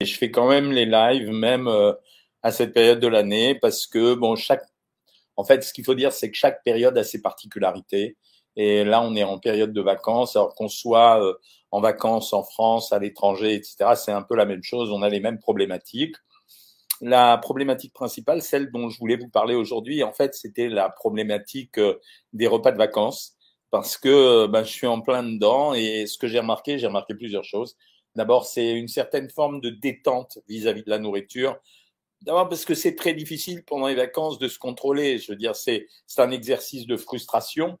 je fais quand même les lives, même euh, à cette période de l'année, parce que bon, chaque, en fait, ce qu'il faut dire, c'est que chaque période a ses particularités. Et là, on est en période de vacances, alors qu'on soit euh, en vacances en France, à l'étranger, etc. C'est un peu la même chose. On a les mêmes problématiques. La problématique principale, celle dont je voulais vous parler aujourd'hui, en fait, c'était la problématique euh, des repas de vacances parce que ben, je suis en plein dedans et ce que j'ai remarqué, j'ai remarqué plusieurs choses. D'abord, c'est une certaine forme de détente vis-à-vis de la nourriture. D'abord parce que c'est très difficile pendant les vacances de se contrôler. Je veux dire, c'est un exercice de frustration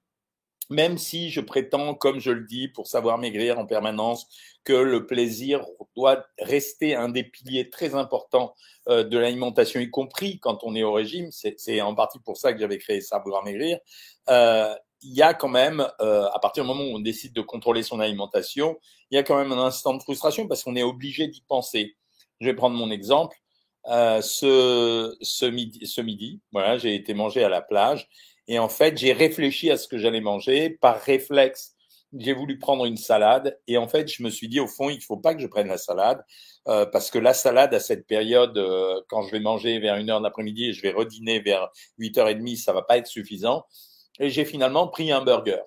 même si je prétends, comme je le dis, pour savoir maigrir en permanence, que le plaisir doit rester un des piliers très importants euh, de l'alimentation, y compris quand on est au régime, c'est en partie pour ça que j'avais créé Savoir Maigrir, euh, il y a quand même, euh, à partir du moment où on décide de contrôler son alimentation, il y a quand même un instant de frustration parce qu'on est obligé d'y penser. Je vais prendre mon exemple. Euh, ce, ce, midi, ce midi, voilà, j'ai été manger à la plage et en fait, j'ai réfléchi à ce que j'allais manger par réflexe. J'ai voulu prendre une salade et en fait, je me suis dit au fond, il faut pas que je prenne la salade euh, parce que la salade à cette période, euh, quand je vais manger vers une heure de l'après-midi et je vais redîner vers 8h30, ça va pas être suffisant. Et j'ai finalement pris un burger.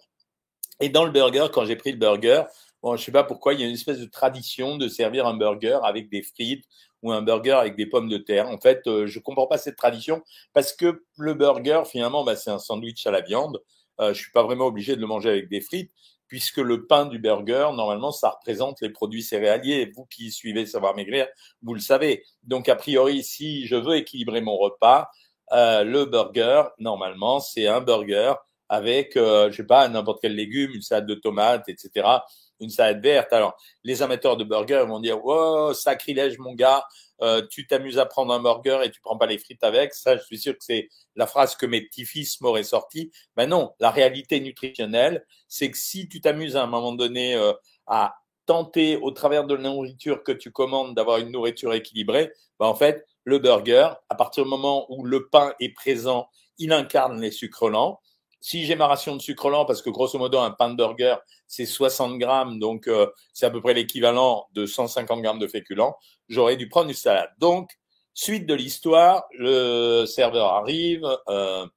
Et dans le burger, quand j'ai pris le burger, bon, je sais pas pourquoi, il y a une espèce de tradition de servir un burger avec des frites ou un burger avec des pommes de terre. En fait, euh, je comprends pas cette tradition parce que le burger, finalement, bah, c'est un sandwich à la viande. Euh, je suis pas vraiment obligé de le manger avec des frites puisque le pain du burger, normalement, ça représente les produits céréaliers. Vous qui suivez Savoir Maigrir, vous le savez. Donc, a priori, si je veux équilibrer mon repas, euh, le burger, normalement, c'est un burger avec, euh, je sais pas, n'importe quel légume, une salade de tomates, etc une salade verte. Alors, les amateurs de burgers vont dire, oh, sacrilège, mon gars, euh, tu t'amuses à prendre un burger et tu prends pas les frites avec. Ça, je suis sûr que c'est la phrase que mes petits-fils m'auraient sorti. Ben non, la réalité nutritionnelle, c'est que si tu t'amuses à un moment donné euh, à tenter, au travers de la nourriture que tu commandes, d'avoir une nourriture équilibrée, ben en fait, le burger, à partir du moment où le pain est présent, il incarne les sucres lents. Si j'ai ma ration de sucre lent, parce que grosso modo, un pain de burger, c'est 60 grammes, donc euh, c'est à peu près l'équivalent de 150 grammes de féculents, j'aurais dû prendre une salade. Donc, suite de l'histoire, le serveur arrive euh,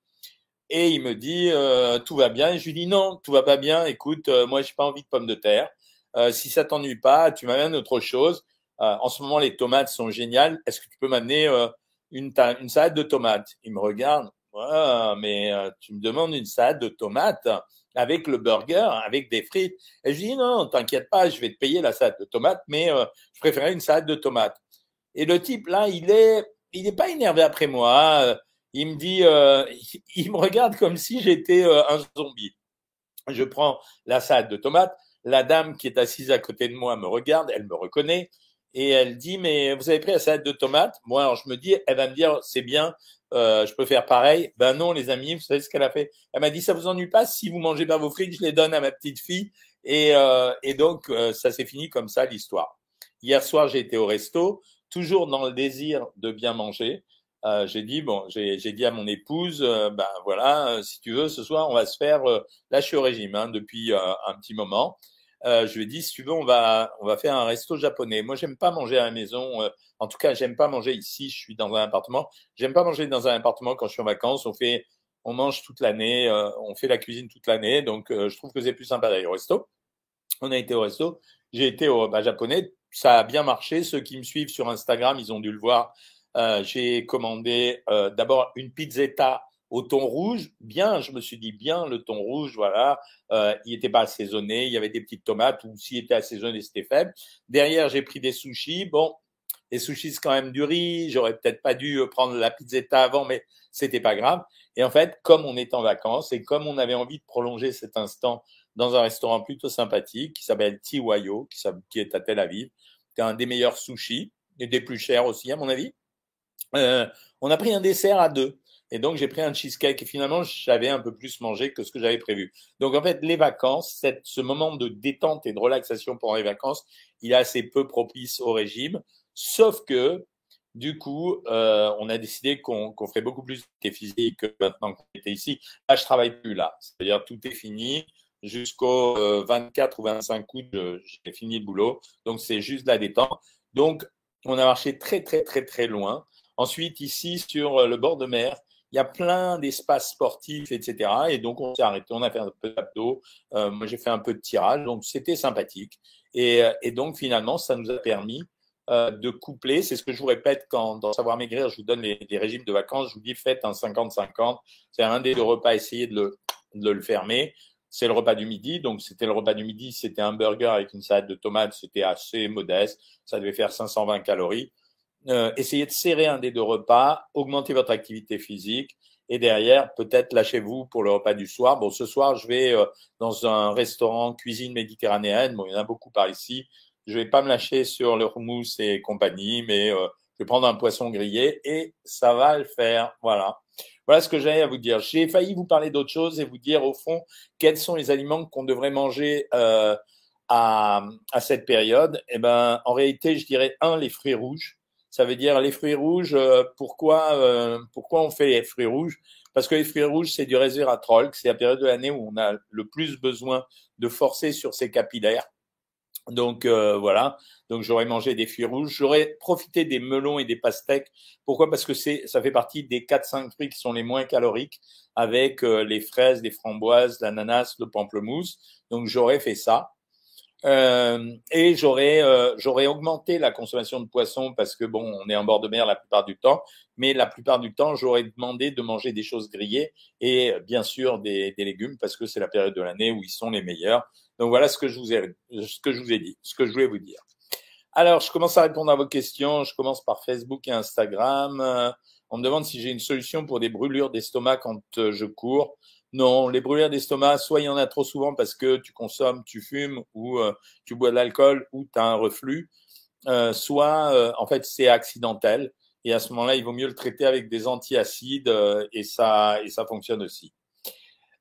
et il me dit euh, tout va bien. Je lui dis non, tout va pas bien. Écoute, moi j'ai pas envie de pommes de terre. Si ça t'ennuie pas, tu m'amènes autre chose. en ce moment, les tomates sont géniales. Est-ce que tu peux m'amener une, une salade de tomates? Il me regarde. Ouais, mais euh, tu me demandes une salade de tomates avec le burger, avec des frites. Et je dis non, t'inquiète pas, je vais te payer la salade de tomates, mais euh, je préférais une salade de tomates. Et le type là, il est, il n'est pas énervé après moi. Euh, il me dit, il me regarde comme si j'étais un zombie. Je prends la salade de tomates. La dame qui est assise à côté de moi me regarde, elle me reconnaît et elle dit mais vous avez pris la salade de tomates? Moi alors je me dis elle va me dire c'est bien euh, je peux faire pareil. Ben non, les amis, vous savez ce qu'elle a fait? Elle m'a dit, ça vous ennuie pas si vous mangez pas vos frites, je les donne à ma petite fille. Et, euh, et donc, euh, ça s'est fini comme ça, l'histoire. Hier soir, j'ai été au resto, toujours dans le désir de bien manger. Euh, j'ai dit, bon, j'ai dit à mon épouse, ben voilà, si tu veux, ce soir, on va se faire, là, je suis au régime hein, depuis un petit moment. Euh, je lui ai dit, si tu veux, on va, on va faire un resto japonais. Moi, j'aime pas manger à la maison. Euh, en tout cas, j'aime pas manger ici. Je suis dans un appartement. J'aime pas manger dans un appartement quand je suis en vacances. On fait, on mange toute l'année. Euh, on fait la cuisine toute l'année. Donc, je trouve que c'est plus sympa d'aller au resto. On a été au resto. J'ai été au bah, japonais. Ça a bien marché. Ceux qui me suivent sur Instagram, ils ont dû le voir. J'ai commandé d'abord une pizzetta au thon rouge, bien, je me suis dit bien, le thon rouge, voilà, euh, il n'était pas assaisonné, il y avait des petites tomates, ou s'il était assaisonné, c'était faible. Derrière, j'ai pris des sushis. Bon, les sushis, c'est quand même du riz. J'aurais peut-être pas dû euh, prendre la pizzetta avant, mais c'était pas grave. Et en fait, comme on est en vacances et comme on avait envie de prolonger cet instant dans un restaurant plutôt sympathique qui s'appelle Tiwayo, qui, qui est à Tel Aviv, qui est un des meilleurs sushis et des plus chers aussi, à mon avis. Euh, on a pris un dessert à deux. Et donc, j'ai pris un cheesecake et finalement, j'avais un peu plus mangé que ce que j'avais prévu. Donc, en fait, les vacances, ce moment de détente et de relaxation pendant les vacances, il est assez peu propice au régime. Sauf que, du coup, euh, on a décidé qu'on qu ferait beaucoup plus de physique que maintenant qu'on était ici. Là, je travaille plus là. C'est-à-dire, tout est fini. Jusqu'au 24 euh, ou 25 août, j'ai fini le boulot. Donc, c'est juste la détente. Donc, On a marché très, très, très, très loin. Ensuite, ici, sur le bord de mer, il y a plein d'espaces sportifs, etc. Et donc, on s'est arrêté, on a fait un peu d'abdos. Euh, moi, j'ai fait un peu de tirage, donc c'était sympathique. Et, euh, et, donc, finalement, ça nous a permis euh, de coupler. C'est ce que je vous répète quand, dans Savoir Maigrir, je vous donne les, régimes de vacances. Je vous dis, faites un 50-50. C'est un des deux repas, essayez de le, de le fermer. C'est le repas du midi. Donc, c'était le repas du midi. C'était un burger avec une salade de tomates. C'était assez modeste. Ça devait faire 520 calories euh, essayez de serrer un des deux repas, augmentez votre activité physique et derrière, peut-être lâchez-vous pour le repas du soir. Bon, ce soir, je vais euh, dans un restaurant cuisine méditerranéenne. Bon, il y en a beaucoup par ici. Je vais pas me lâcher sur le houmous et compagnie, mais euh, je vais prendre un poisson grillé et ça va le faire. Voilà. Voilà ce que j'avais à vous dire. J'ai failli vous parler d'autre chose et vous dire au fond quels sont les aliments qu'on devrait manger euh, à, à, cette période. Eh ben, en réalité, je dirais un les fruits rouges ça veut dire les fruits rouges. Euh, pourquoi, euh, pourquoi on fait les fruits rouges? Parce que les fruits rouges, c'est du resveratrol, c'est la période de l'année où on a le plus besoin de forcer sur ces capillaires. Donc euh, voilà. Donc j'aurais mangé des fruits rouges. J'aurais profité des melons et des pastèques. Pourquoi? Parce que c'est, ça fait partie des 4-5 fruits qui sont les moins caloriques, avec les fraises, les framboises, l'ananas, le pamplemousse. Donc j'aurais fait ça. Euh, et j'aurais euh, j'aurais augmenté la consommation de poissons parce que bon, on est en bord de mer la plupart du temps, mais la plupart du temps, j'aurais demandé de manger des choses grillées et bien sûr des, des légumes parce que c'est la période de l'année où ils sont les meilleurs. Donc voilà ce que je vous ai ce que je vous ai dit, ce que je voulais vous dire. Alors, je commence à répondre à vos questions. Je commence par Facebook et Instagram. On me demande si j'ai une solution pour des brûlures d'estomac quand euh, je cours. Non, les brûlures d'estomac, soit il y en a trop souvent parce que tu consommes, tu fumes ou euh, tu bois de l'alcool ou tu as un reflux, euh, soit euh, en fait c'est accidentel et à ce moment-là, il vaut mieux le traiter avec des antiacides et ça et ça fonctionne aussi.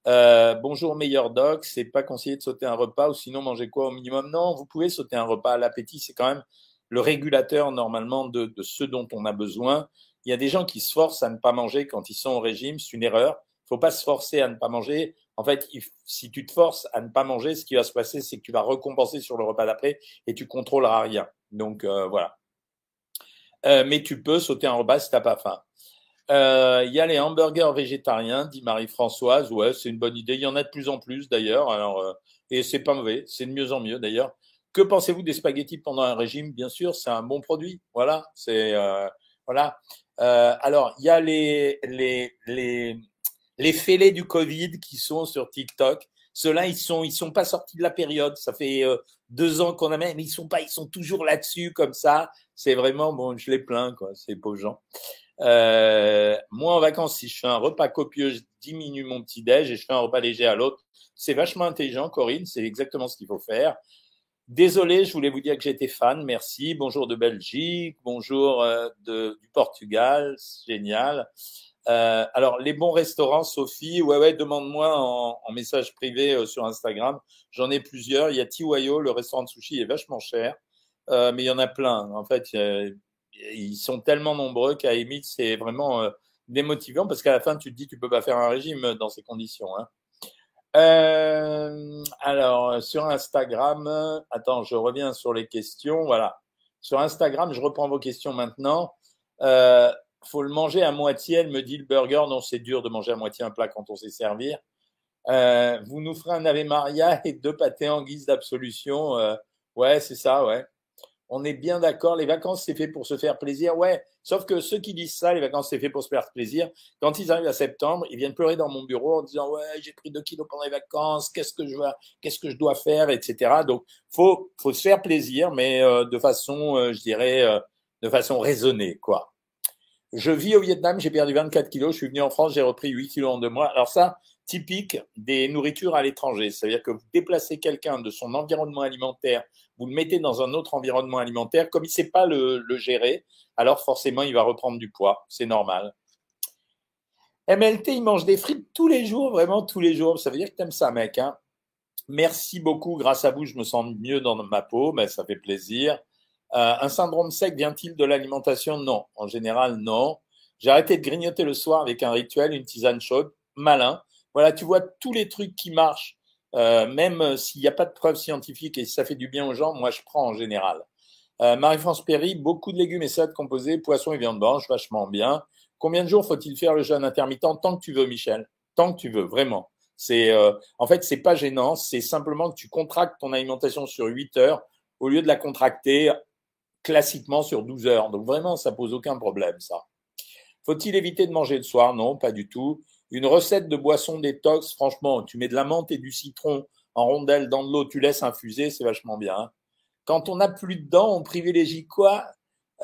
bonjour meilleur doc, c'est pas conseillé de sauter un repas ou sinon manger quoi au minimum? Non, vous pouvez sauter un repas. L'appétit, c'est quand même le régulateur normalement de, de ce dont on a besoin. Il y a des gens qui se forcent à ne pas manger quand ils sont au régime, c'est une erreur faut pas se forcer à ne pas manger. En fait, si tu te forces à ne pas manger, ce qui va se passer, c'est que tu vas récompenser sur le repas d'après et tu contrôleras rien. Donc euh, voilà. Euh, mais tu peux sauter un repas si t'as pas faim. Euh, il y a les hamburgers végétariens, dit Marie-Françoise. Ouais, c'est une bonne idée. Il y en a de plus en plus d'ailleurs. Alors et c'est pas mauvais. C'est de mieux en mieux d'ailleurs. Que pensez-vous des spaghettis pendant un régime? Bien sûr, c'est un bon produit. Voilà, c'est voilà. alors il y a les les les les fêlés du Covid qui sont sur TikTok. Ceux-là, ils sont, ils sont pas sortis de la période. Ça fait euh, deux ans qu'on a même, mais ils sont pas, ils sont toujours là-dessus comme ça. C'est vraiment bon, je les plains quoi, ces pauvres gens. Euh, moi, en vacances, si je fais un repas copieux, je diminue mon petit déj et je fais un repas léger à l'autre. C'est vachement intelligent, Corinne. C'est exactement ce qu'il faut faire. Désolé, je voulais vous dire que j'étais fan. Merci. Bonjour de Belgique. Bonjour euh, de, du Portugal. Génial. Euh, alors, les bons restaurants, Sophie, ouais, ouais, demande-moi en, en, message privé euh, sur Instagram. J'en ai plusieurs. Il y a Tiwayo, le restaurant de sushi est vachement cher, euh, mais il y en a plein. En fait, ils sont tellement nombreux qu'à limite, c'est vraiment euh, démotivant parce qu'à la fin, tu te dis, tu peux pas faire un régime dans ces conditions. Hein. alors, sur Instagram, attends, je reviens sur les questions. Voilà. Sur Instagram, je reprends vos questions maintenant. Euh, faut le manger à moitié. Elle me dit le burger, non, c'est dur de manger à moitié un plat quand on sait servir. Euh, vous nous ferez un Ave Maria et deux pâtés en guise d'absolution. Euh, ouais, c'est ça, ouais. On est bien d'accord. Les vacances, c'est fait pour se faire plaisir. Ouais. Sauf que ceux qui disent ça, les vacances, c'est fait pour se faire plaisir. Quand ils arrivent à septembre, ils viennent pleurer dans mon bureau en disant, ouais, j'ai pris deux kilos pendant les vacances. Qu'est-ce que je qu'est-ce que je dois faire, etc. Donc, faut, faut se faire plaisir, mais euh, de façon, euh, je dirais, euh, de façon raisonnée, quoi. Je vis au Vietnam, j'ai perdu 24 kilos. Je suis venu en France, j'ai repris 8 kilos en deux mois. Alors ça, typique des nourritures à l'étranger. C'est-à-dire que vous déplacez quelqu'un de son environnement alimentaire, vous le mettez dans un autre environnement alimentaire, comme il ne sait pas le, gérer, alors forcément, il va reprendre du poids. C'est normal. MLT, il mange des frites tous les jours, vraiment tous les jours. Ça veut dire que tu aimes ça, mec. Hein Merci beaucoup. Grâce à vous, je me sens mieux dans ma peau, mais ça fait plaisir. Euh, un syndrome sec vient-il de l'alimentation? Non. En général, non. J'ai arrêté de grignoter le soir avec un rituel, une tisane chaude, malin. Voilà, tu vois tous les trucs qui marchent, euh, même s'il n'y a pas de preuves scientifiques et si ça fait du bien aux gens, moi je prends en général. Euh, Marie-France Perry, beaucoup de légumes et salades composés, poissons et viande blanche, vachement bien. Combien de jours faut-il faire le jeûne intermittent? Tant que tu veux, Michel. Tant que tu veux, vraiment. C'est, euh, en fait, c'est pas gênant. C'est simplement que tu contractes ton alimentation sur 8 heures au lieu de la contracter classiquement sur 12 heures. Donc vraiment, ça pose aucun problème, ça. Faut-il éviter de manger le soir? Non, pas du tout. Une recette de boisson détox, franchement, tu mets de la menthe et du citron en rondelles dans de l'eau, tu laisses infuser, c'est vachement bien. Quand on n'a plus de dents, on privilégie quoi?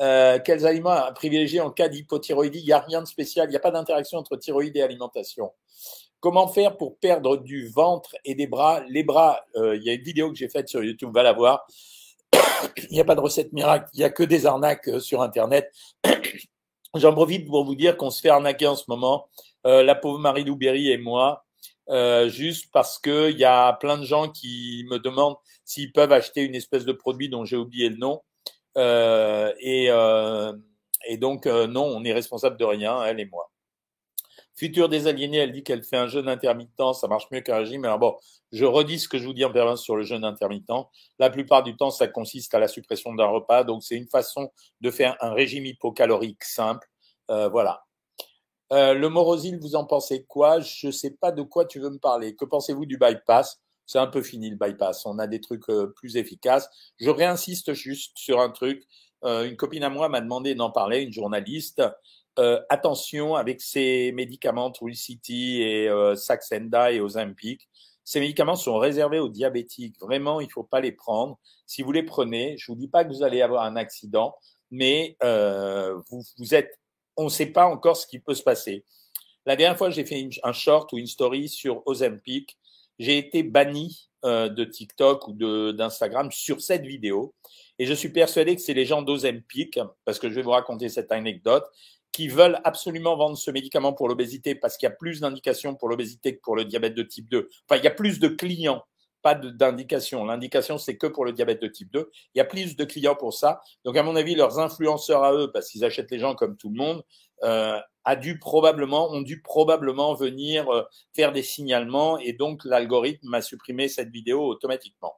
Euh, Quels aliments à privilégier en cas d'hypothyroïdie? Il n'y a rien de spécial, il n'y a pas d'interaction entre thyroïde et alimentation. Comment faire pour perdre du ventre et des bras? Les bras, euh, il y a une vidéo que j'ai faite sur YouTube, va la voir. il n'y a pas de recette miracle, il n'y a que des arnaques euh, sur Internet. J'en profite pour vous dire qu'on se fait arnaquer en ce moment, euh, la pauvre Marie-Lou Berry et moi, euh, juste parce que il y a plein de gens qui me demandent s'ils peuvent acheter une espèce de produit dont j'ai oublié le nom. Et, et, donc, non, on est responsable de rien, elle et moi. Future des aliénés, elle dit qu'elle fait un jeûne intermittent, ça marche mieux qu'un régime. Alors bon, je redis ce que je vous dis en permanence sur le jeûne intermittent. La plupart du temps, ça consiste à la suppression d'un repas. Donc, c'est une façon de faire un régime hypocalorique simple. Euh, voilà. Euh, le morosil, vous en pensez quoi? Je ne sais pas de quoi tu veux me parler. Que pensez-vous du bypass? C'est un peu fini le bypass. On a des trucs euh, plus efficaces. Je réinsiste juste sur un truc. Euh, une copine à moi m'a demandé d'en parler, une journaliste. Euh, attention avec ces médicaments Trulicity et euh, Saxenda et Ozempic. Ces médicaments sont réservés aux diabétiques. Vraiment, il ne faut pas les prendre. Si vous les prenez, je vous dis pas que vous allez avoir un accident, mais euh, vous, êtes, on ne sait pas encore ce qui peut se passer. La dernière fois, j'ai fait un short ou une story sur Ozempic. J'ai été banni de TikTok ou d'Instagram sur cette vidéo. Et je suis persuadé que c'est les gens d'Ozempic, parce que je vais vous raconter cette anecdote qui veulent absolument vendre ce médicament pour l'obésité parce qu'il y a plus d'indications pour l'obésité que pour le diabète de type 2. Enfin, il y a plus de clients, pas d'indications. L'indication, c'est que pour le diabète de type 2. Il y a plus de clients pour ça. Donc, à mon avis, leurs influenceurs à eux, parce qu'ils achètent les gens comme tout le monde, euh, a dû probablement, ont dû probablement venir euh, faire des signalements et donc l'algorithme a supprimé cette vidéo automatiquement.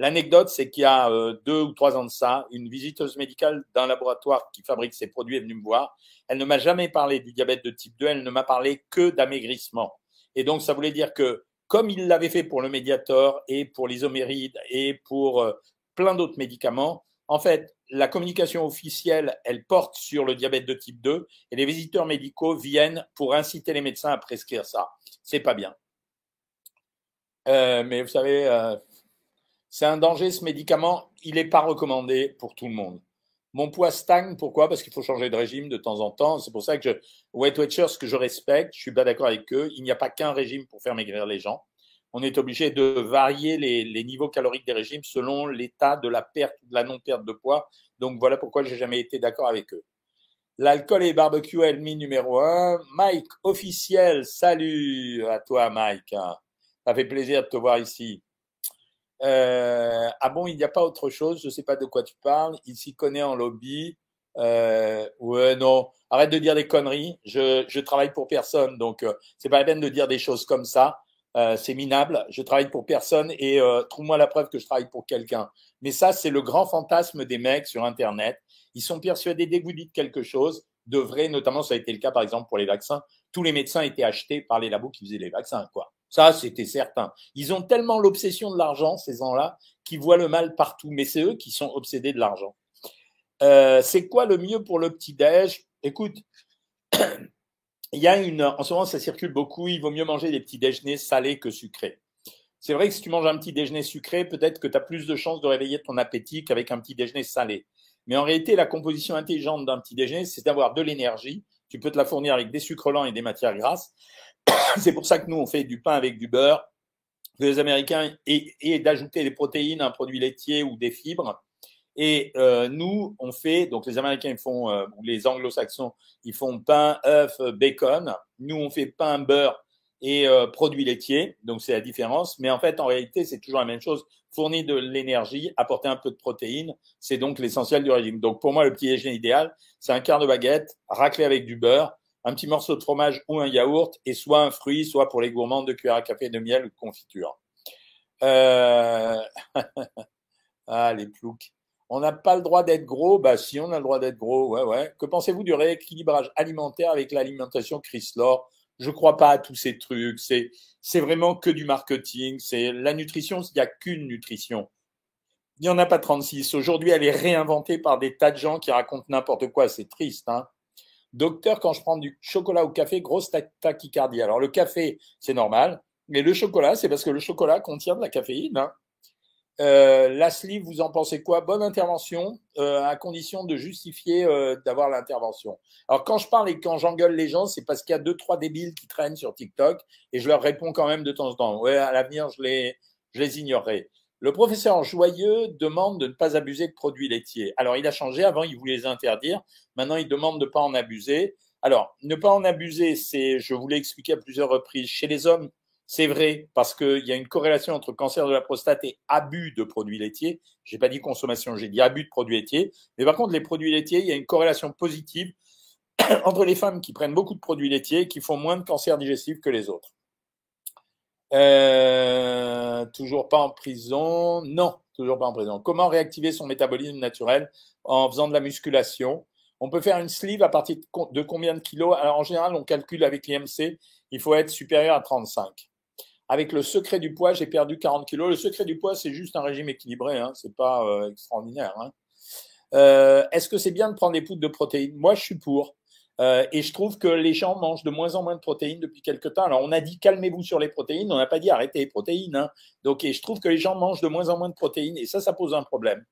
L'anecdote, c'est qu'il y a euh, deux ou trois ans de ça, une visiteuse médicale d'un laboratoire qui fabrique ces produits est venue me voir. Elle ne m'a jamais parlé du diabète de type 2, elle ne m'a parlé que d'amaigrissement. Et donc, ça voulait dire que, comme il l'avait fait pour le Mediator et pour l'isoméride et pour euh, plein d'autres médicaments, en fait, la communication officielle, elle porte sur le diabète de type 2 et les visiteurs médicaux viennent pour inciter les médecins à prescrire ça. C'est pas bien. Euh, mais vous savez, euh, c'est un danger ce médicament. Il n'est pas recommandé pour tout le monde. Mon poids stagne. Pourquoi? Parce qu'il faut changer de régime de temps en temps. C'est pour ça que je, Weight Watchers, que je respecte, je suis pas d'accord avec eux. Il n'y a pas qu'un régime pour faire maigrir les gens. On est obligé de varier les, niveaux caloriques des régimes selon l'état de la perte de la non-perte de poids. Donc voilà pourquoi j'ai jamais été d'accord avec eux. L'alcool et barbecue ennemi numéro un. Mike, officiel, salut à toi Mike. Ça fait plaisir de te voir ici. Euh, ah bon, il n'y a pas autre chose, je ne sais pas de quoi tu parles. Il s'y connaît en lobby. Euh, ouais, non, arrête de dire des conneries. Je, je travaille pour personne, donc euh, c'est pas la peine de dire des choses comme ça. Euh, c'est minable. Je travaille pour personne et euh, trouve-moi la preuve que je travaille pour quelqu'un. Mais ça, c'est le grand fantasme des mecs sur Internet. Ils sont persuadés dès que vous dites quelque chose de vrai, notamment ça a été le cas par exemple pour les vaccins. Tous les médecins étaient achetés par les labos qui faisaient les vaccins, quoi. Ça, c'était certain. Ils ont tellement l'obsession de l'argent, ces gens-là, qu'ils voient le mal partout. Mais c'est eux qui sont obsédés de l'argent. Euh, c'est quoi le mieux pour le petit-déj? Écoute, il y a une. En ce moment, ça circule beaucoup. Il vaut mieux manger des petits déjeuners salés que sucrés. C'est vrai que si tu manges un petit déjeuner sucré, peut-être que tu as plus de chances de réveiller ton appétit qu'avec un petit déjeuner salé. Mais en réalité, la composition intelligente d'un petit déjeuner, c'est d'avoir de l'énergie. Tu peux te la fournir avec des sucres lents et des matières grasses. C'est pour ça que nous, on fait du pain avec du beurre, que les Américains, et, d'ajouter des protéines, un produit laitier ou des fibres. Et euh, nous, on fait, donc les Américains ils font, euh, les Anglo-Saxons, ils font pain, œuf, bacon. Nous, on fait pain, beurre et euh, produits laitiers. Donc c'est la différence. Mais en fait, en réalité, c'est toujours la même chose. Fournir de l'énergie, apporter un peu de protéines, c'est donc l'essentiel du régime. Donc pour moi, le petit déjeuner idéal, c'est un quart de baguette raclé avec du beurre, un petit morceau de fromage ou un yaourt, et soit un fruit, soit pour les gourmands de cuillère à café de miel ou de confiture. Euh... ah, les ploucs. On n'a pas le droit d'être gros? Bah, si, on a le droit d'être gros. Ouais, ouais. Que pensez-vous du rééquilibrage alimentaire avec l'alimentation Chryslor? Je crois pas à tous ces trucs. C'est, c'est vraiment que du marketing. C'est la nutrition. Il n'y a qu'une nutrition. Il n'y en a pas 36. Aujourd'hui, elle est réinventée par des tas de gens qui racontent n'importe quoi. C'est triste, hein. Docteur, quand je prends du chocolat au café, grosse tachycardie. Alors, le café, c'est normal. Mais le chocolat, c'est parce que le chocolat contient de la caféine. Hein. Euh, la sleeve, vous en pensez quoi? Bonne intervention, euh, à condition de justifier euh, d'avoir l'intervention. Alors quand je parle et quand j'engueule les gens, c'est parce qu'il y a deux trois débiles qui traînent sur TikTok et je leur réponds quand même de temps en temps. Ouais, à l'avenir, je les, je les ignorerai. Le professeur Joyeux demande de ne pas abuser de produits laitiers. Alors il a changé. Avant, il voulait les interdire. Maintenant, il demande de ne pas en abuser. Alors, ne pas en abuser, c'est, je vous l'ai expliqué à plusieurs reprises, chez les hommes, c'est vrai parce qu'il y a une corrélation entre cancer de la prostate et abus de produits laitiers. J'ai pas dit consommation, j'ai dit abus de produits laitiers. Mais par contre, les produits laitiers, il y a une corrélation positive entre les femmes qui prennent beaucoup de produits laitiers et qui font moins de cancer digestif que les autres. Euh, toujours pas en prison Non, toujours pas en prison. Comment réactiver son métabolisme naturel en faisant de la musculation? On peut faire une sleeve à partir de combien de kilos? Alors en général, on calcule avec l'IMC, il faut être supérieur à 35 avec le secret du poids, j'ai perdu 40 kilos. Le secret du poids, c'est juste un régime équilibré, hein, c'est pas euh, extraordinaire. Hein. Euh, Est-ce que c'est bien de prendre des poudres de protéines? Moi, je suis pour. Euh, et je trouve que les gens mangent de moins en moins de protéines depuis quelques temps. Alors, on a dit calmez-vous sur les protéines, on n'a pas dit arrêtez les protéines. Hein. Donc, je trouve que les gens mangent de moins en moins de protéines, et ça, ça pose un problème.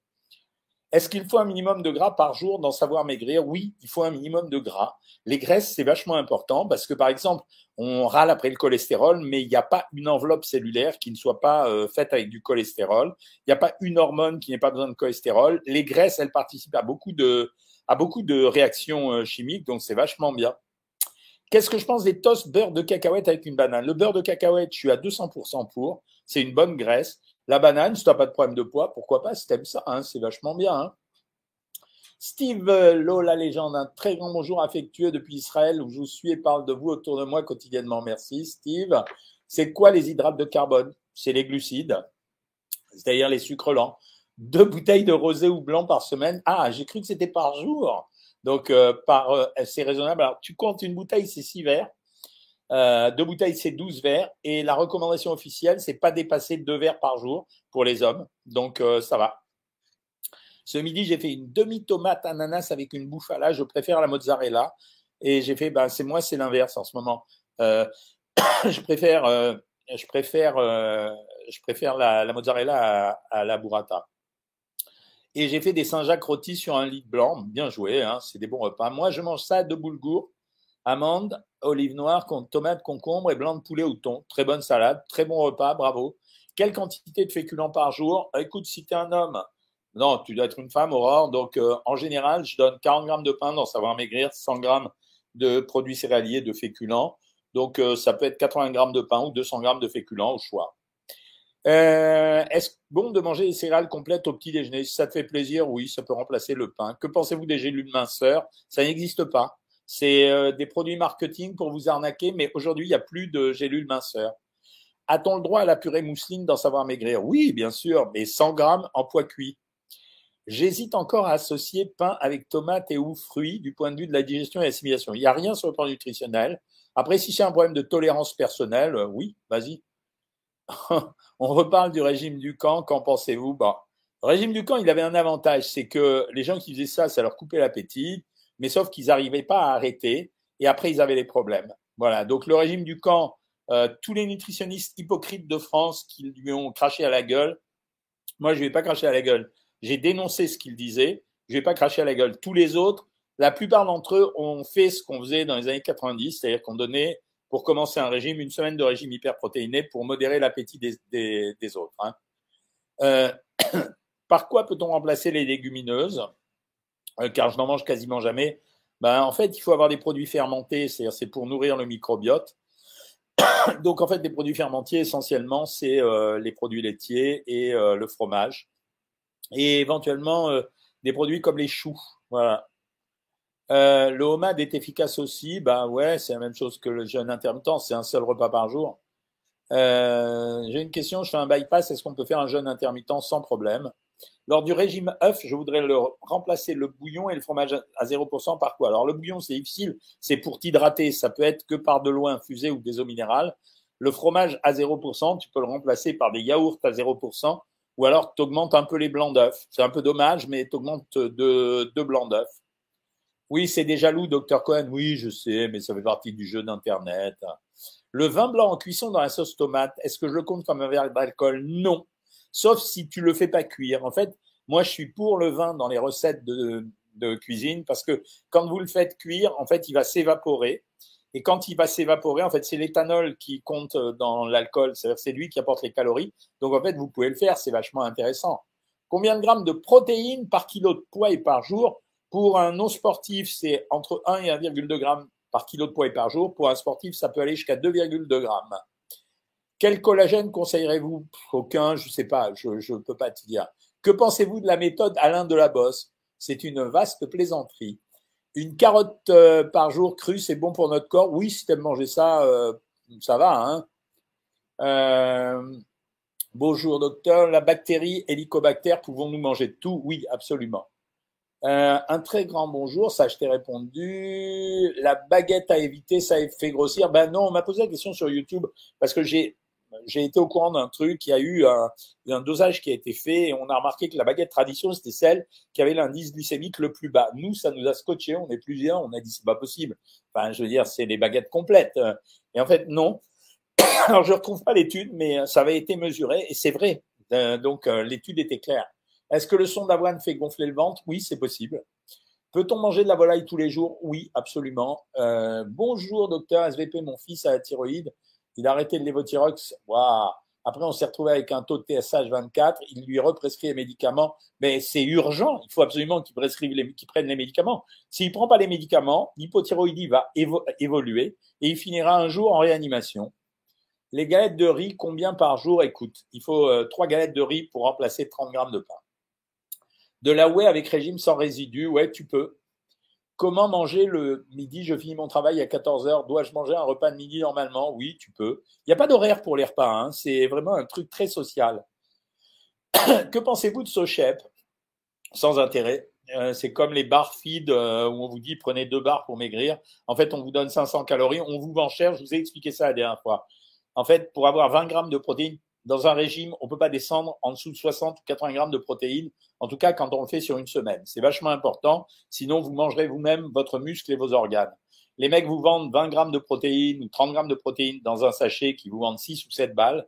Est-ce qu'il faut un minimum de gras par jour dans savoir maigrir? Oui, il faut un minimum de gras. Les graisses, c'est vachement important parce que, par exemple, on râle après le cholestérol, mais il n'y a pas une enveloppe cellulaire qui ne soit pas euh, faite avec du cholestérol. Il n'y a pas une hormone qui n'ait pas besoin de cholestérol. Les graisses, elles participent à beaucoup de, à beaucoup de réactions euh, chimiques, donc c'est vachement bien. Qu'est-ce que je pense des toasts beurre de cacahuète avec une banane? Le beurre de cacahuète, je suis à 200% pour. C'est une bonne graisse. La banane, si tu n'as pas de problème de poids, pourquoi pas, si tu aimes ça, hein, c'est vachement bien. Hein. Steve euh, Lo, la légende, un très grand bonjour affectueux depuis Israël où je vous suis et parle de vous autour de moi quotidiennement. Merci Steve. C'est quoi les hydrates de carbone? C'est les glucides, c'est-à-dire les sucres lents. Deux bouteilles de rosé ou blanc par semaine. Ah, j'ai cru que c'était par jour. Donc, euh, par, euh, c'est raisonnable. Alors, tu comptes une bouteille, c'est six verres. Euh, deux bouteilles, c'est 12 verres. Et la recommandation officielle, c'est pas dépasser deux verres par jour pour les hommes. Donc, euh, ça va. Ce midi, j'ai fait une demi-tomate ananas avec une bouffala. Je préfère la mozzarella. Et j'ai fait, ben, c'est moi, c'est l'inverse en ce moment. Euh, je préfère, euh, je préfère, je préfère la, la mozzarella à, la burrata. Et j'ai fait des Saint-Jacques rôtis sur un lit blanc. Bien joué, hein, c'est des bons repas. Moi, je mange ça de boulgour, amandes, olive noire, tomates, concombre et blanc de poulet ou thon. Très bonne salade, très bon repas, bravo. Quelle quantité de féculents par jour? Écoute, si tu es un homme non, tu dois être une femme, Aurore. Donc, euh, en général, je donne 40 grammes de pain dans Savoir Maigrir, 100 grammes de produits céréaliers, de féculents. Donc, euh, ça peut être 80 grammes de pain ou 200 grammes de féculents au choix. Euh, Est-ce bon de manger des céréales complètes au petit déjeuner? Si ça te fait plaisir, oui, ça peut remplacer le pain. Que pensez-vous des gélules minceurs? Ça n'existe pas. C'est euh, des produits marketing pour vous arnaquer, mais aujourd'hui, il n'y a plus de gélules minceurs. A-t-on le droit à la purée mousseline dans Savoir Maigrir? Oui, bien sûr, mais 100 grammes en poids cuit. J'hésite encore à associer pain avec tomate et ou fruits du point de vue de la digestion et l'assimilation. Il n'y a rien sur le plan nutritionnel. Après, si c'est un problème de tolérance personnelle, euh, oui, vas-y. On reparle du régime du camp. Qu'en pensez-vous? Bon, Le régime du camp, il avait un avantage, c'est que les gens qui faisaient ça, ça leur coupait l'appétit, mais sauf qu'ils n'arrivaient pas à arrêter, et après, ils avaient les problèmes. Voilà. Donc, le régime du camp, euh, tous les nutritionnistes hypocrites de France qui lui ont craché à la gueule, moi, je ne vais pas cracher à la gueule. J'ai dénoncé ce qu'il disait. Je vais pas cracher à la gueule. Tous les autres, la plupart d'entre eux ont fait ce qu'on faisait dans les années 90, c'est-à-dire qu'on donnait, pour commencer un régime, une semaine de régime hyperprotéiné pour modérer l'appétit des, autres. Hein. Euh, par quoi peut-on remplacer les légumineuses? Euh, Car je n'en mange quasiment jamais. Ben, en fait, il faut avoir des produits fermentés, c'est pour nourrir le microbiote. Donc, en fait, des produits fermentés, essentiellement, c'est euh, les produits laitiers et le fromage et éventuellement des produits comme les choux. Voilà. Euh, le homard est efficace aussi. Bah ouais, c'est la même chose que le jeûne intermittent. C'est un seul repas par jour. Euh, J'ai une question. Je fais un bypass. Est-ce qu'on peut faire un jeûne intermittent sans problème? Lors du régime œuf, je voudrais le remplacer le bouillon et le fromage à 0% par quoi? Alors le bouillon, c'est difficile, c'est pour t'hydrater, ça peut être que par de l'eau infusée ou des eaux minérales. Le fromage à 0%, tu peux le remplacer par des yaourts à 0%, ou alors tu augmentes un peu les blancs d'œufs. C'est un peu dommage, mais tu augmentes deux blancs d'œufs. Oui, c'est des jaloux, docteur Cohen. Oui, je sais, mais ça fait partie du jeu d'Internet. Le vin blanc en cuisson dans la sauce tomate, est-ce que je le compte comme un verre d'alcool? Non sauf si tu le fais pas cuire. En fait, moi, je suis pour le vin dans les recettes de, cuisine parce que quand vous le faites cuire, en fait, il va s'évaporer. Et quand il va s'évaporer, en fait, c'est l'éthanol qui compte dans l'alcool, c'est-à-dire c'est lui qui apporte les calories. Donc, en fait, vous pouvez le faire, c'est vachement intéressant. Combien de grammes de protéines par kilo de poids et par jour Pour un non sportif, c'est entre 1 et 1,2 grammes par kilo de poids et par jour. Pour un sportif, ça peut aller jusqu'à 2,2 grammes. Quel collagène conseillerez-vous? Aucun, je ne sais pas, je ne peux pas te dire. Que pensez-vous de la méthode Alain de la Bosse C'est une vaste plaisanterie. Une carotte euh, par jour crue, c'est bon pour notre corps? Oui, si tu aimes manger ça, euh, ça va. Hein euh, bonjour docteur, la bactérie Helicobacter, pouvons-nous manger tout? Oui, absolument. Un très grand bonjour, ça je t'ai répondu. La baguette à éviter, ça fait grossir. Ben non, on m'a posé la question sur YouTube parce que j'ai j'ai été au courant d'un truc, il y a eu un, un, dosage qui a été fait et on a remarqué que la baguette tradition, c'était celle qui avait l'indice glycémique le plus bas. Nous, ça nous a scotché, on est plusieurs, on a dit c'est pas possible. Enfin, je veux dire, c'est les baguettes complètes. Et en fait, non. Alors, je retrouve pas l'étude, mais ça avait été mesuré et c'est vrai. Euh, donc, euh, l'étude était claire. Est-ce que le son d'avoine fait gonfler le ventre? Oui, c'est possible. Peut-on manger de la volaille tous les jours? Oui, absolument. Euh, bonjour, docteur SVP, mon fils a la thyroïde. Il a arrêté le lévothyrox. Après, on s'est retrouvé avec un taux de TSH 24. Il lui represcrit les médicaments. Mais c'est urgent. Il faut absolument qu'il prescrive qu'il prenne les médicaments. S'il prend pas les médicaments, l'hypothyroïdie va évoluer et il finira un jour en réanimation. Les galettes de riz, combien par jour? Écoute, il faut euh, trois galettes de riz pour remplacer 30 grammes de pain. De la whey avec régime sans résidus, ouais, tu peux. Comment manger le midi? Je finis mon travail à 14 heures. Dois-je manger un repas de midi normalement? Oui, tu peux. Il n'y a pas d'horaire pour les repas. Hein. C'est vraiment un truc très social. que pensez-vous de Sochep Sans intérêt. Euh, c'est comme les bars feed euh, où on vous dit prenez deux bars pour maigrir. En fait, on vous donne 500 calories. On vous vend cher. Je vous ai expliqué ça la dernière fois. En fait, pour avoir 20 grammes de protéines, dans un régime, on peut pas descendre en dessous de 60 ou 80 grammes de protéines, en tout cas quand on le fait sur une semaine. C'est vachement important, sinon vous mangerez vous-même votre muscle et vos organes. Les mecs vous vendent 20 grammes de protéines ou 30 grammes de protéines dans un sachet qui vous vendent 6 ou 7 balles.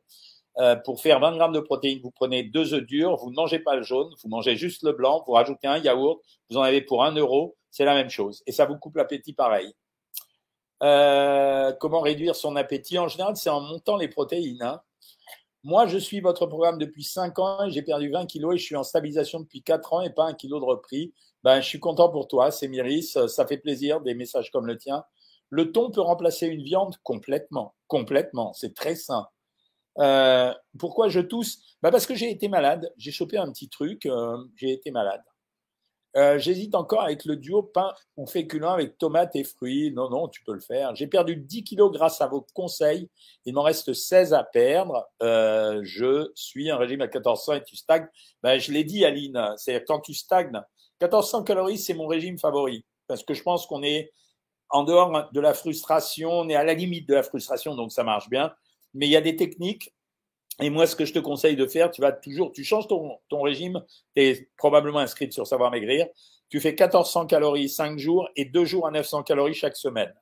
Euh, pour faire 20 grammes de protéines, vous prenez deux œufs durs, vous ne mangez pas le jaune, vous mangez juste le blanc, vous rajoutez un yaourt, vous en avez pour un euro, c'est la même chose. Et ça vous coupe l'appétit pareil. Euh, comment réduire son appétit? En général, c'est en montant les protéines. Hein. Moi, je suis votre programme depuis 5 ans et j'ai perdu 20 kilos et je suis en stabilisation depuis 4 ans et pas un kilo de repris. Ben, je suis content pour toi, c'est Myris. Ça fait plaisir, des messages comme le tien. Le thon peut remplacer une viande complètement. Complètement. C'est très sain. Euh, pourquoi je tousse? Ben Parce que j'ai été malade. J'ai chopé un petit truc. Euh, j'ai été malade. Euh, j'hésite encore avec le duo pain ou féculent avec tomates et fruits. Non, non, tu peux le faire. J'ai perdu 10 kilos grâce à vos conseils. Il m'en reste 16 à perdre. Euh, je suis un régime à 1400 et tu stagnes. Ben, je l'ai dit, Aline. C'est quand tu stagnes. 1400 calories, c'est mon régime favori. Parce que je pense qu'on est en dehors de la frustration. On est à la limite de la frustration, donc ça marche bien. Mais il y a des techniques et moi, ce que je te conseille de faire, tu vas toujours, tu changes ton, régime, tu es probablement inscrite sur Savoir Maigrir, tu fais 1400 calories 5 jours et 2 jours à 900 calories chaque semaine.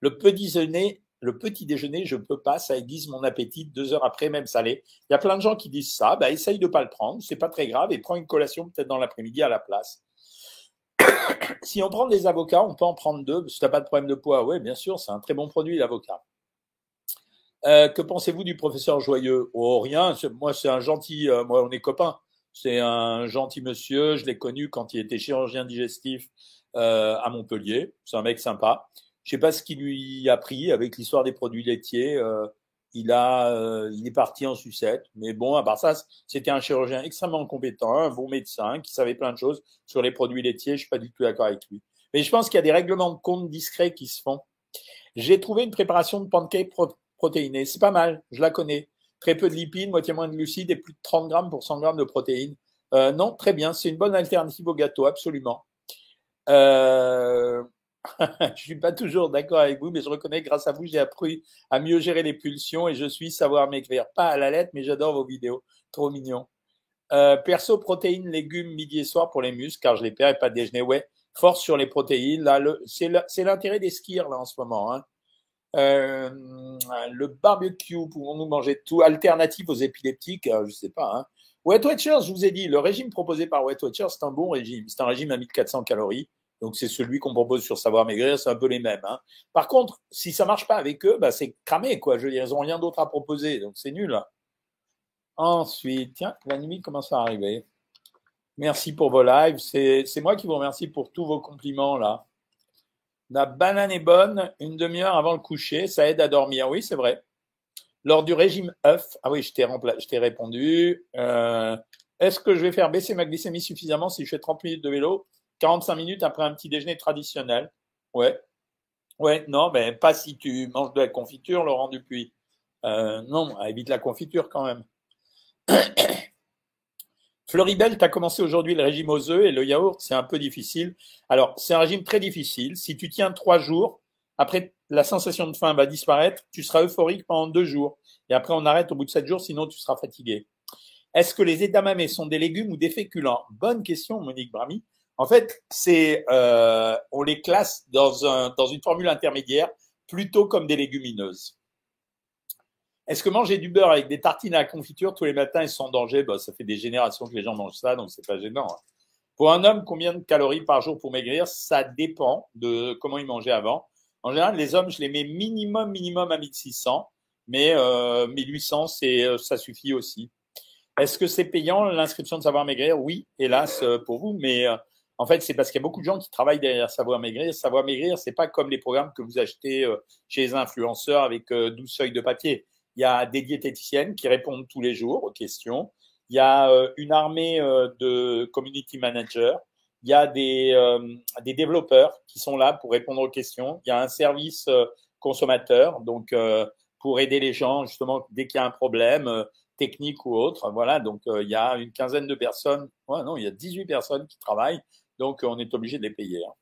Le petit déjeuner, le petit déjeuner, je ne peux pas, ça aiguise mon appétit deux heures après, même salé. Il y a plein de gens qui disent ça, bah, essaye de pas le prendre, c'est pas très grave, et prends une collation peut-être dans l'après-midi à la place. si on prend des avocats, on peut en prendre deux, si tu n'as pas de problème de poids, oui, bien sûr, c'est un très bon produit, l'avocat. Euh, que pensez-vous du professeur Joyeux? Oh, rien. Moi, c'est un gentil. Euh, moi, on est copains. C'est un gentil monsieur. Je l'ai connu quand il était chirurgien digestif euh, à Montpellier. C'est un mec sympa. Je sais pas ce qu'il lui a pris avec l'histoire des produits laitiers. Euh, il a, euh, il est parti en sucette. Mais bon, à part ça, c'était un chirurgien extrêmement compétent, un bon médecin qui savait plein de choses sur les produits laitiers. Je suis pas du tout d'accord avec lui. Mais je pense qu'il y a des règlements de compte discrets qui se font. J'ai trouvé une préparation de pancake protéinée. C'est pas mal, je la connais. Très peu de lipides, moitié moins de glucides et plus de 30 grammes pour 100 grammes de protéines. Euh, non, très bien, c'est une bonne alternative au gâteau, absolument. Euh... je suis pas toujours d'accord avec vous, mais je reconnais que grâce à vous, j'ai appris à mieux gérer les pulsions et je suis savoir m'écrire. Pas à la lettre, mais j'adore vos vidéos. Trop mignon. Euh, perso, protéines, légumes, midi et soir pour les muscles, car je les perds et pas déjeuner. Ouais, force sur les protéines. Là, c'est l'intérêt des skiers là en ce moment. Hein. Euh, le barbecue, pouvons-nous manger tout Alternative aux épileptiques, euh, je sais pas. Hein. Wet Watchers, je vous ai dit, le régime proposé par Wet Watchers, c'est un bon régime. C'est un régime à 1400 calories. Donc c'est celui qu'on propose sur Savoir Maigrir, c'est un peu les mêmes. Hein. Par contre, si ça marche pas avec eux, bah, c'est cramé, quoi. Je veux dire, ils ont rien d'autre à proposer, donc c'est nul. Ensuite, tiens, la nuit commence à arriver? Merci pour vos lives. C'est moi qui vous remercie pour tous vos compliments là. La banane est bonne une demi-heure avant le coucher, ça aide à dormir. Oui, c'est vrai. Lors du régime œuf, ah oui, je t'ai répondu. Euh, est-ce que je vais faire baisser ma glycémie suffisamment si je fais 30 minutes de vélo 45 minutes après un petit déjeuner traditionnel? Ouais. Ouais, non, mais pas si tu manges de la confiture, Laurent Dupuis. Euh, non, évite la confiture quand même. Floribel, tu as commencé aujourd'hui le régime aux œufs et le yaourt, c'est un peu difficile. Alors, c'est un régime très difficile. Si tu tiens trois jours, après, la sensation de faim va disparaître, tu seras euphorique pendant deux jours. Et après, on arrête au bout de sept jours, sinon tu seras fatigué. Est-ce que les edamame sont des légumes ou des féculents? Bonne question, Monique Brami. En fait, c'est euh, on les classe dans, un, dans une formule intermédiaire plutôt comme des légumineuses. Est-ce que manger du beurre avec des tartines à la confiture tous les matins est sans danger bah, Ça fait des générations que les gens mangent ça, donc c'est pas gênant. Hein. Pour un homme, combien de calories par jour pour maigrir? Ça dépend de comment il mangeait avant. En général, les hommes, je les mets minimum, minimum à 1600, mais euh, 1800, c'est, euh, ça suffit aussi. Est-ce que c'est payant l'inscription de Savoir Maigrir? Oui, hélas euh, pour vous, mais euh, en fait, c'est parce qu'il y a beaucoup de gens qui travaillent derrière Savoir Maigrir. Savoir Maigrir, c'est pas comme les programmes que vous achetez euh, chez les influenceurs avec 12 euh, feuilles de papier. Il y a des diététiciennes qui répondent tous les jours aux questions. Il y a euh, une armée de community managers. Il y a des, des développeurs qui sont là pour répondre aux questions. Il y a un service consommateur, donc pour aider les gens justement dès qu'il y a un problème technique ou autre. Voilà, donc il y a une quinzaine de personnes. Ouais, non, il y a 18 personnes qui travaillent donc, on est obligé de les payer. Hein.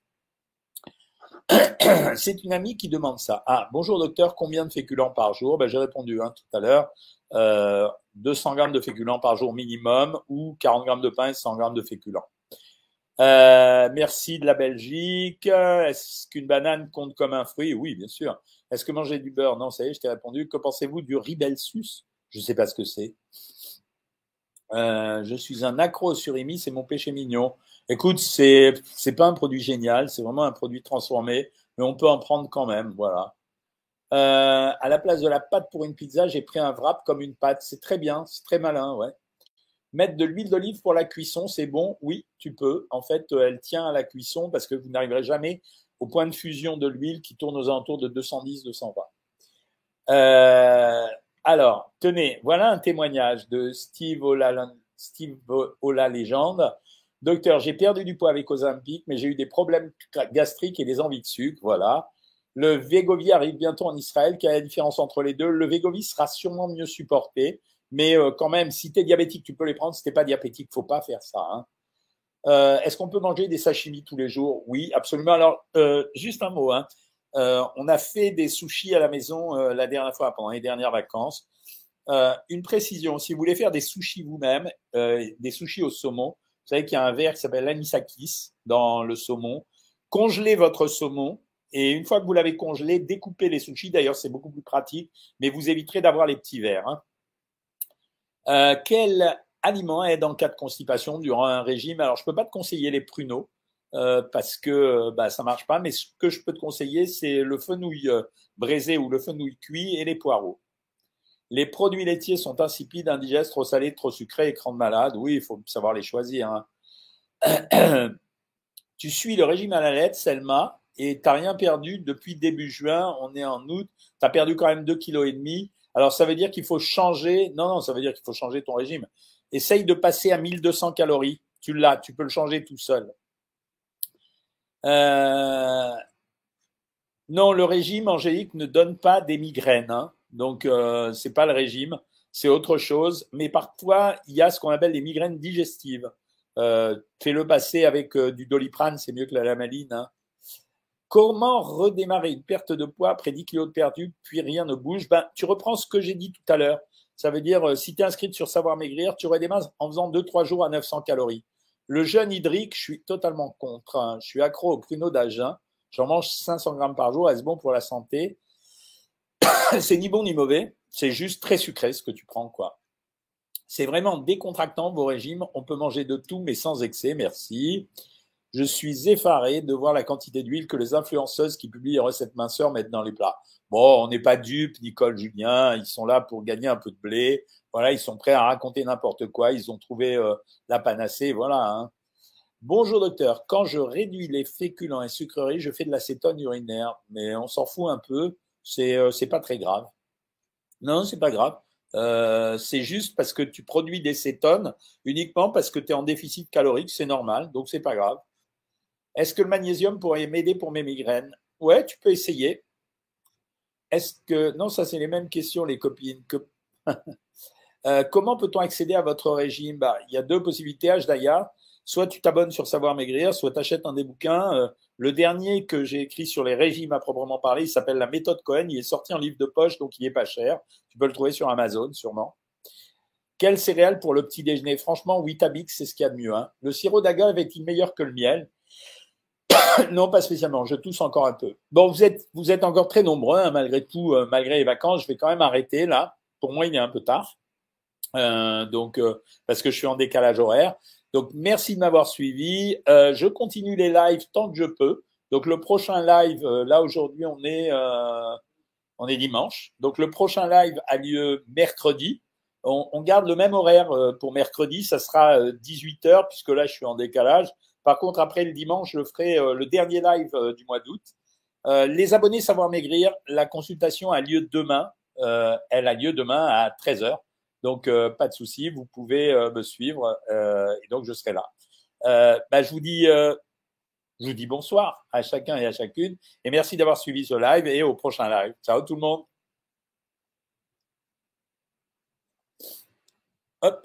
C'est une amie qui demande ça. Ah, bonjour docteur, combien de féculents par jour? Ben, J'ai répondu hein, tout à l'heure. Euh, 200 grammes de féculents par jour minimum ou 40 grammes de pain et 100 grammes de féculents. Euh, merci de la Belgique. Est-ce qu'une banane compte comme un fruit? Oui, bien sûr. Est-ce que manger du beurre? Non, ça y est, je t'ai répondu. Que pensez-vous du ribelsus? Je ne sais pas ce que c'est. Euh, je suis un accro sur c'est mon péché mignon. Écoute, c'est c'est pas un produit génial, c'est vraiment un produit transformé, mais on peut en prendre quand même, voilà. Euh, à la place de la pâte pour une pizza, j'ai pris un wrap comme une pâte. C'est très bien, c'est très malin, ouais. Mettre de l'huile d'olive pour la cuisson, c'est bon, oui, tu peux. En fait, elle tient à la cuisson parce que vous n'arriverez jamais au point de fusion de l'huile qui tourne aux alentours de 210-220. Euh, alors, tenez, voilà un témoignage de Steve Ola, Steve Ola Légende. Docteur, j'ai perdu du poids avec Ozempic, mais j'ai eu des problèmes gastriques et des envies de sucre. Voilà. Le Vegovi arrive bientôt en Israël. Quelle est la différence entre les deux? Le Vegovi sera sûrement mieux supporté, mais euh, quand même, si tu es diabétique, tu peux les prendre. Si tu pas diabétique, faut pas faire ça. Hein. Euh, est-ce qu'on peut manger des sashimi tous les jours? Oui, absolument. Alors, euh, juste un mot. Hein. on a fait des sushis à la maison la dernière fois, pendant les dernières vacances. une précision, si vous voulez faire des sushis vous-même, des sushis au saumon, vous savez qu'il y a un verre qui s'appelle l'anisakis dans le saumon. Congelez votre saumon et une fois que vous l'avez congelé, découpez les sushis. D'ailleurs, c'est beaucoup plus pratique, mais vous éviterez d'avoir les petits verres. Hein. Euh, quel aliment aide en cas de constipation durant un régime? Alors, je ne peux pas te conseiller les pruneaux euh, parce que bah, ça marche pas, mais ce que je peux te conseiller, c'est le fenouil euh, braisé ou le fenouil cuit et les poireaux. Les produits laitiers sont insipides, indigestes, trop salés, trop sucrés, écran de malade. Oui, il faut savoir les choisir. Hein. tu suis le régime à la lettre, Selma, et tu n'as rien perdu depuis début juin. On est en août. Tu as perdu quand même 2,5 kg. Alors, ça veut dire qu'il faut changer. Non, non, ça veut dire qu'il faut changer ton régime. Essaye de passer à 1200 calories. Tu l'as, tu peux le changer tout seul. Euh... Non, le régime, Angélique, ne donne pas des migraines. Hein. Donc, euh, c'est pas le régime. c'est autre chose. Mais parfois, il y a ce qu'on appelle les migraines digestives. Euh, Fais-le passer avec euh, du doliprane, c'est mieux que la lamaline. Hein. Comment redémarrer une perte de poids après 10 kilos de perdu, puis rien ne bouge? Ben, Tu reprends ce que j'ai dit tout à l'heure. Ça veut dire, euh, si tu es inscrite sur Savoir Maigrir, tu redémarres en faisant 2-3 jours à 900 calories. Le jeûne hydrique, je suis totalement contre. Hein. Je suis accro au pruneau d'agin. J'en mange 500 grammes par jour. Est-ce bon pour la santé? C'est ni bon ni mauvais. C'est juste très sucré ce que tu prends, quoi. C'est vraiment décontractant vos régimes. On peut manger de tout, mais sans excès. Merci. Je suis effaré de voir la quantité d'huile que les influenceuses qui publient les recettes minceurs mettent dans les plats. Bon, on n'est pas dupes, Nicole, Julien. Ils sont là pour gagner un peu de blé. Voilà, ils sont prêts à raconter n'importe quoi. Ils ont trouvé euh, la panacée. Voilà. Hein. Bonjour docteur. Quand je réduis les féculents et sucreries, je fais de l'acétone urinaire, mais on s'en fout un peu. C'est euh, c'est pas très grave. Non, c'est pas grave. Euh, c'est juste parce que tu produis des cétones uniquement parce que tu es en déficit calorique, c'est normal, donc c'est pas grave. Est-ce que le magnésium pourrait m'aider pour mes migraines? Ouais, tu peux essayer. Est-ce que non, ça c'est les mêmes questions, les copines. Euh, comment peut-on accéder à votre régime? Bah, Il y a deux possibilités, H Soit tu t'abonnes sur Savoir Maigrir, soit tu achètes un des bouquins. Euh, le dernier que j'ai écrit sur les régimes à proprement parler, il s'appelle La méthode Cohen. Il est sorti en livre de poche, donc il est pas cher. Tu peux le trouver sur Amazon, sûrement. Quel céréales pour le petit déjeuner? Franchement, Witabix, c'est ce qu'il y a de mieux. Hein. Le sirop d'agave est-il meilleur que le miel? Non, pas spécialement. Je tousse encore un peu. Bon, vous êtes, vous êtes encore très nombreux, hein, malgré tout, euh, malgré les vacances. Je vais quand même arrêter là. Pour moi, il est un peu tard. Euh, donc, parce que je suis en décalage horaire. Donc, merci de m'avoir suivi. Euh, je continue les lives tant que je peux. Donc, le prochain live, euh, là aujourd'hui, on est euh, on est dimanche. Donc, le prochain live a lieu mercredi. On, garde le même horaire pour mercredi. Ça sera 18 h puisque là, je suis en décalage. Par contre, après le dimanche, je ferai le dernier live du mois d'août. les abonnés Savoir Maigrir, la consultation a lieu demain. elle a lieu demain à 13 h donc, euh, pas de souci, vous pouvez euh, me suivre euh, et donc je serai là. Bah, je vous dis, je vous dis bonsoir à chacun et à chacune et merci d'avoir suivi ce live et au prochain live. Ciao tout le monde. Hop.